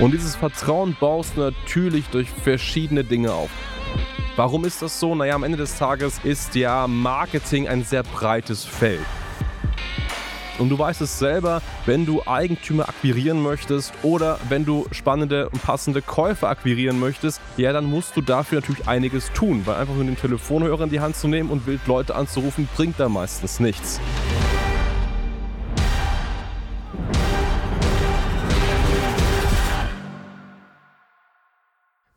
Und dieses Vertrauen baust du natürlich durch verschiedene Dinge auf. Warum ist das so? Naja, am Ende des Tages ist ja Marketing ein sehr breites Feld. Und du weißt es selber, wenn du Eigentümer akquirieren möchtest oder wenn du spannende und passende Käufer akquirieren möchtest, ja, dann musst du dafür natürlich einiges tun, weil einfach nur den Telefonhörer in die Hand zu nehmen und wild Leute anzurufen, bringt da meistens nichts.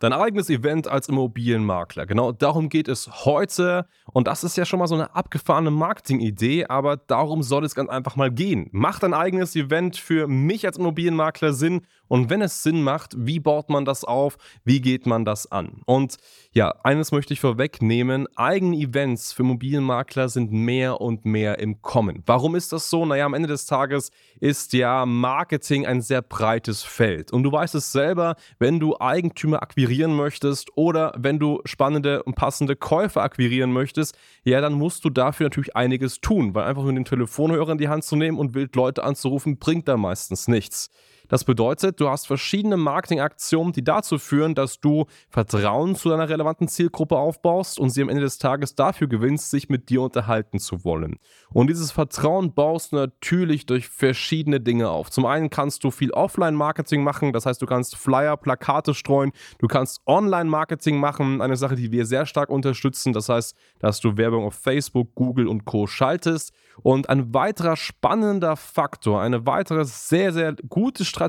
Dein eigenes Event als Immobilienmakler. Genau darum geht es heute. Und das ist ja schon mal so eine abgefahrene Marketingidee, aber darum soll es ganz einfach mal gehen. Macht dein eigenes Event für mich als Immobilienmakler Sinn? Und wenn es Sinn macht, wie baut man das auf? Wie geht man das an? Und ja, eines möchte ich vorwegnehmen. Eigene Events für Immobilienmakler sind mehr und mehr im Kommen. Warum ist das so? Naja, am Ende des Tages ist ja Marketing ein sehr breites Feld. Und du weißt es selber, wenn du Eigentümer akquirieren möchtest oder wenn du spannende und passende Käufer akquirieren möchtest, ja, dann musst du dafür natürlich einiges tun, weil einfach nur den Telefonhörer in die Hand zu nehmen und wild Leute anzurufen, bringt da meistens nichts. Das bedeutet, du hast verschiedene Marketingaktionen, die dazu führen, dass du Vertrauen zu deiner relevanten Zielgruppe aufbaust und sie am Ende des Tages dafür gewinnst, sich mit dir unterhalten zu wollen. Und dieses Vertrauen baust du natürlich durch verschiedene Dinge auf. Zum einen kannst du viel Offline-Marketing machen, das heißt, du kannst Flyer, Plakate streuen, du kannst Online-Marketing machen, eine Sache, die wir sehr stark unterstützen. Das heißt, dass du Werbung auf Facebook, Google und Co. schaltest. Und ein weiterer spannender Faktor, eine weitere sehr, sehr gute Strategie,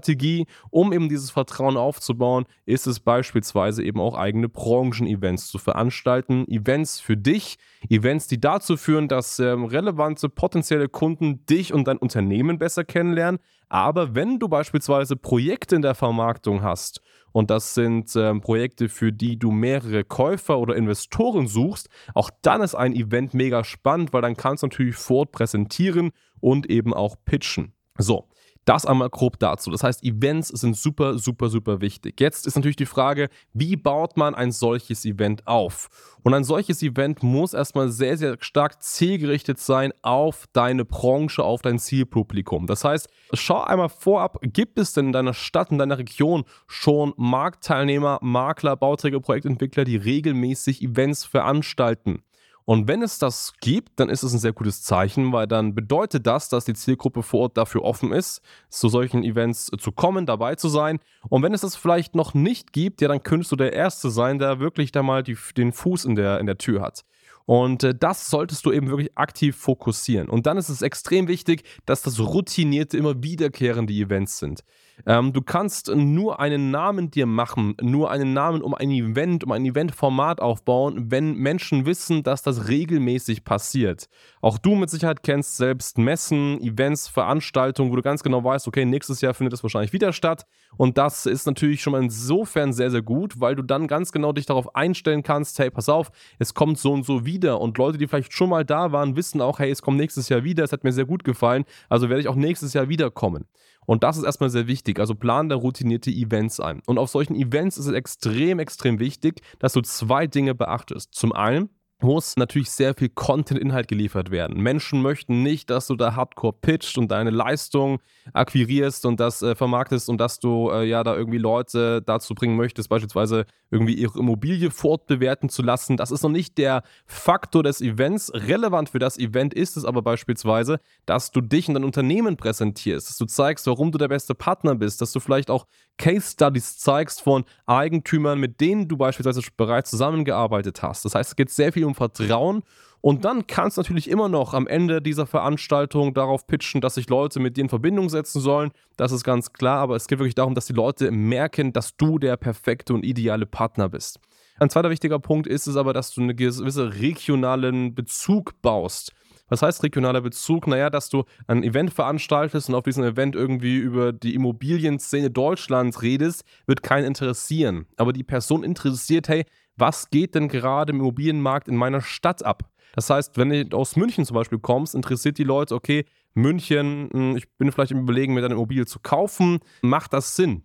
um eben dieses Vertrauen aufzubauen, ist es beispielsweise eben auch eigene Branchen-Events zu veranstalten. Events für dich, Events, die dazu führen, dass ähm, relevante potenzielle Kunden dich und dein Unternehmen besser kennenlernen. Aber wenn du beispielsweise Projekte in der Vermarktung hast und das sind ähm, Projekte, für die du mehrere Käufer oder Investoren suchst, auch dann ist ein Event mega spannend, weil dann kannst du natürlich fort präsentieren und eben auch pitchen. So, das einmal grob dazu. Das heißt, Events sind super, super, super wichtig. Jetzt ist natürlich die Frage, wie baut man ein solches Event auf? Und ein solches Event muss erstmal sehr, sehr stark zielgerichtet sein auf deine Branche, auf dein Zielpublikum. Das heißt, schau einmal vorab, gibt es denn in deiner Stadt, in deiner Region schon Marktteilnehmer, Makler, Bauträger, Projektentwickler, die regelmäßig Events veranstalten? Und wenn es das gibt, dann ist es ein sehr gutes Zeichen, weil dann bedeutet das, dass die Zielgruppe vor Ort dafür offen ist, zu solchen Events zu kommen, dabei zu sein. Und wenn es das vielleicht noch nicht gibt, ja, dann könntest du der Erste sein, der wirklich da mal die, den Fuß in der, in der Tür hat. Und äh, das solltest du eben wirklich aktiv fokussieren. Und dann ist es extrem wichtig, dass das routinierte, immer wiederkehrende Events sind. Ähm, du kannst nur einen Namen dir machen, nur einen Namen um ein Event, um ein Eventformat aufbauen, wenn Menschen wissen, dass das regelmäßig passiert. Auch du mit Sicherheit kennst selbst Messen, Events, Veranstaltungen, wo du ganz genau weißt, okay, nächstes Jahr findet das wahrscheinlich wieder statt. Und das ist natürlich schon mal insofern sehr, sehr gut, weil du dann ganz genau dich darauf einstellen kannst, hey, pass auf, es kommt so und so wieder. Und Leute, die vielleicht schon mal da waren, wissen auch, hey, es kommt nächstes Jahr wieder, es hat mir sehr gut gefallen, also werde ich auch nächstes Jahr wiederkommen. Und das ist erstmal sehr wichtig. Also plan da routinierte Events ein. Und auf solchen Events ist es extrem, extrem wichtig, dass du zwei Dinge beachtest. Zum einen, muss natürlich sehr viel Content-Inhalt geliefert werden. Menschen möchten nicht, dass du da hardcore pitcht und deine Leistung akquirierst und das äh, vermarktest und dass du äh, ja da irgendwie Leute dazu bringen möchtest, beispielsweise irgendwie ihre Immobilie fortbewerten zu lassen. Das ist noch nicht der Faktor des Events. Relevant für das Event ist es aber beispielsweise, dass du dich und dein Unternehmen präsentierst, dass du zeigst, warum du der beste Partner bist, dass du vielleicht auch Case Studies zeigst von Eigentümern, mit denen du beispielsweise bereits zusammengearbeitet hast. Das heißt, es geht sehr viel um Vertrauen und dann kannst du natürlich immer noch am Ende dieser Veranstaltung darauf pitchen, dass sich Leute mit dir in Verbindung setzen sollen. Das ist ganz klar, aber es geht wirklich darum, dass die Leute merken, dass du der perfekte und ideale Partner bist. Ein zweiter wichtiger Punkt ist es aber, dass du einen gewissen regionalen Bezug baust. Was heißt regionaler Bezug? Naja, dass du ein Event veranstaltest und auf diesem Event irgendwie über die Immobilienszene Deutschlands redest, wird keinen interessieren. Aber die Person interessiert, hey, was geht denn gerade im Immobilienmarkt in meiner Stadt ab? Das heißt, wenn du aus München zum Beispiel kommst, interessiert die Leute, okay, München, hm, ich bin vielleicht im Überlegen, mir eine Immobilie zu kaufen. Macht das Sinn?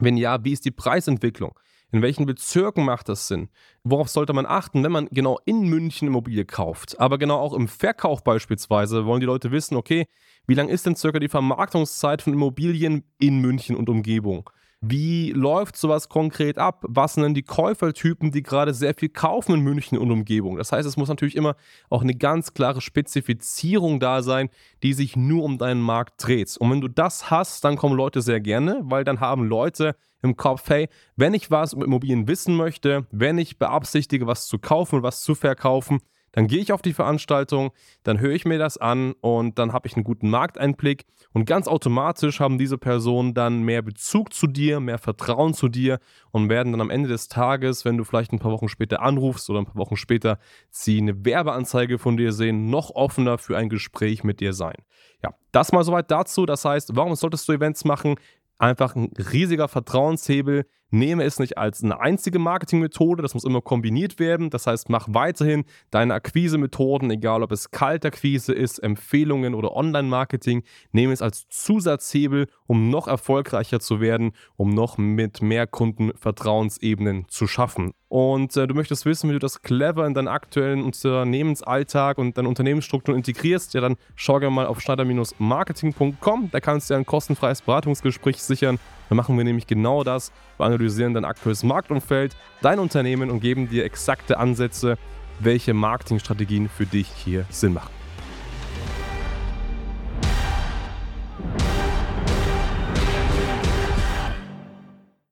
Wenn ja, wie ist die Preisentwicklung? In welchen Bezirken macht das Sinn? Worauf sollte man achten, wenn man genau in München Immobilie kauft? Aber genau auch im Verkauf beispielsweise wollen die Leute wissen, okay, wie lang ist denn circa die Vermarktungszeit von Immobilien in München und Umgebung? Wie läuft sowas konkret ab? Was sind denn die Käufertypen, die gerade sehr viel kaufen in München und Umgebung? Das heißt, es muss natürlich immer auch eine ganz klare Spezifizierung da sein, die sich nur um deinen Markt dreht. Und wenn du das hast, dann kommen Leute sehr gerne, weil dann haben Leute im Kopf, hey, wenn ich was über Immobilien wissen möchte, wenn ich beabsichtige, was zu kaufen und was zu verkaufen, dann gehe ich auf die Veranstaltung, dann höre ich mir das an und dann habe ich einen guten Markteinblick und ganz automatisch haben diese Personen dann mehr Bezug zu dir, mehr Vertrauen zu dir und werden dann am Ende des Tages, wenn du vielleicht ein paar Wochen später anrufst oder ein paar Wochen später sie eine Werbeanzeige von dir sehen, noch offener für ein Gespräch mit dir sein. Ja, das mal soweit dazu. Das heißt, warum solltest du Events machen? Einfach ein riesiger Vertrauenshebel, Nehme es nicht als eine einzige Marketingmethode, das muss immer kombiniert werden. Das heißt, mach weiterhin deine Akquise-Methoden, egal ob es Kaltakquise ist, Empfehlungen oder Online-Marketing, nehme es als Zusatzhebel, um noch erfolgreicher zu werden, um noch mit mehr Kunden Vertrauensebenen zu schaffen. Und äh, du möchtest wissen, wie du das clever in deinen aktuellen Unternehmensalltag und deine Unternehmensstruktur integrierst, ja, dann schau gerne mal auf schneider-marketing.com. Da kannst du dir ein kostenfreies Beratungsgespräch sichern. Da machen wir nämlich genau das. Wir analysieren dein aktuelles Marktumfeld, dein Unternehmen und geben dir exakte Ansätze, welche Marketingstrategien für dich hier Sinn machen.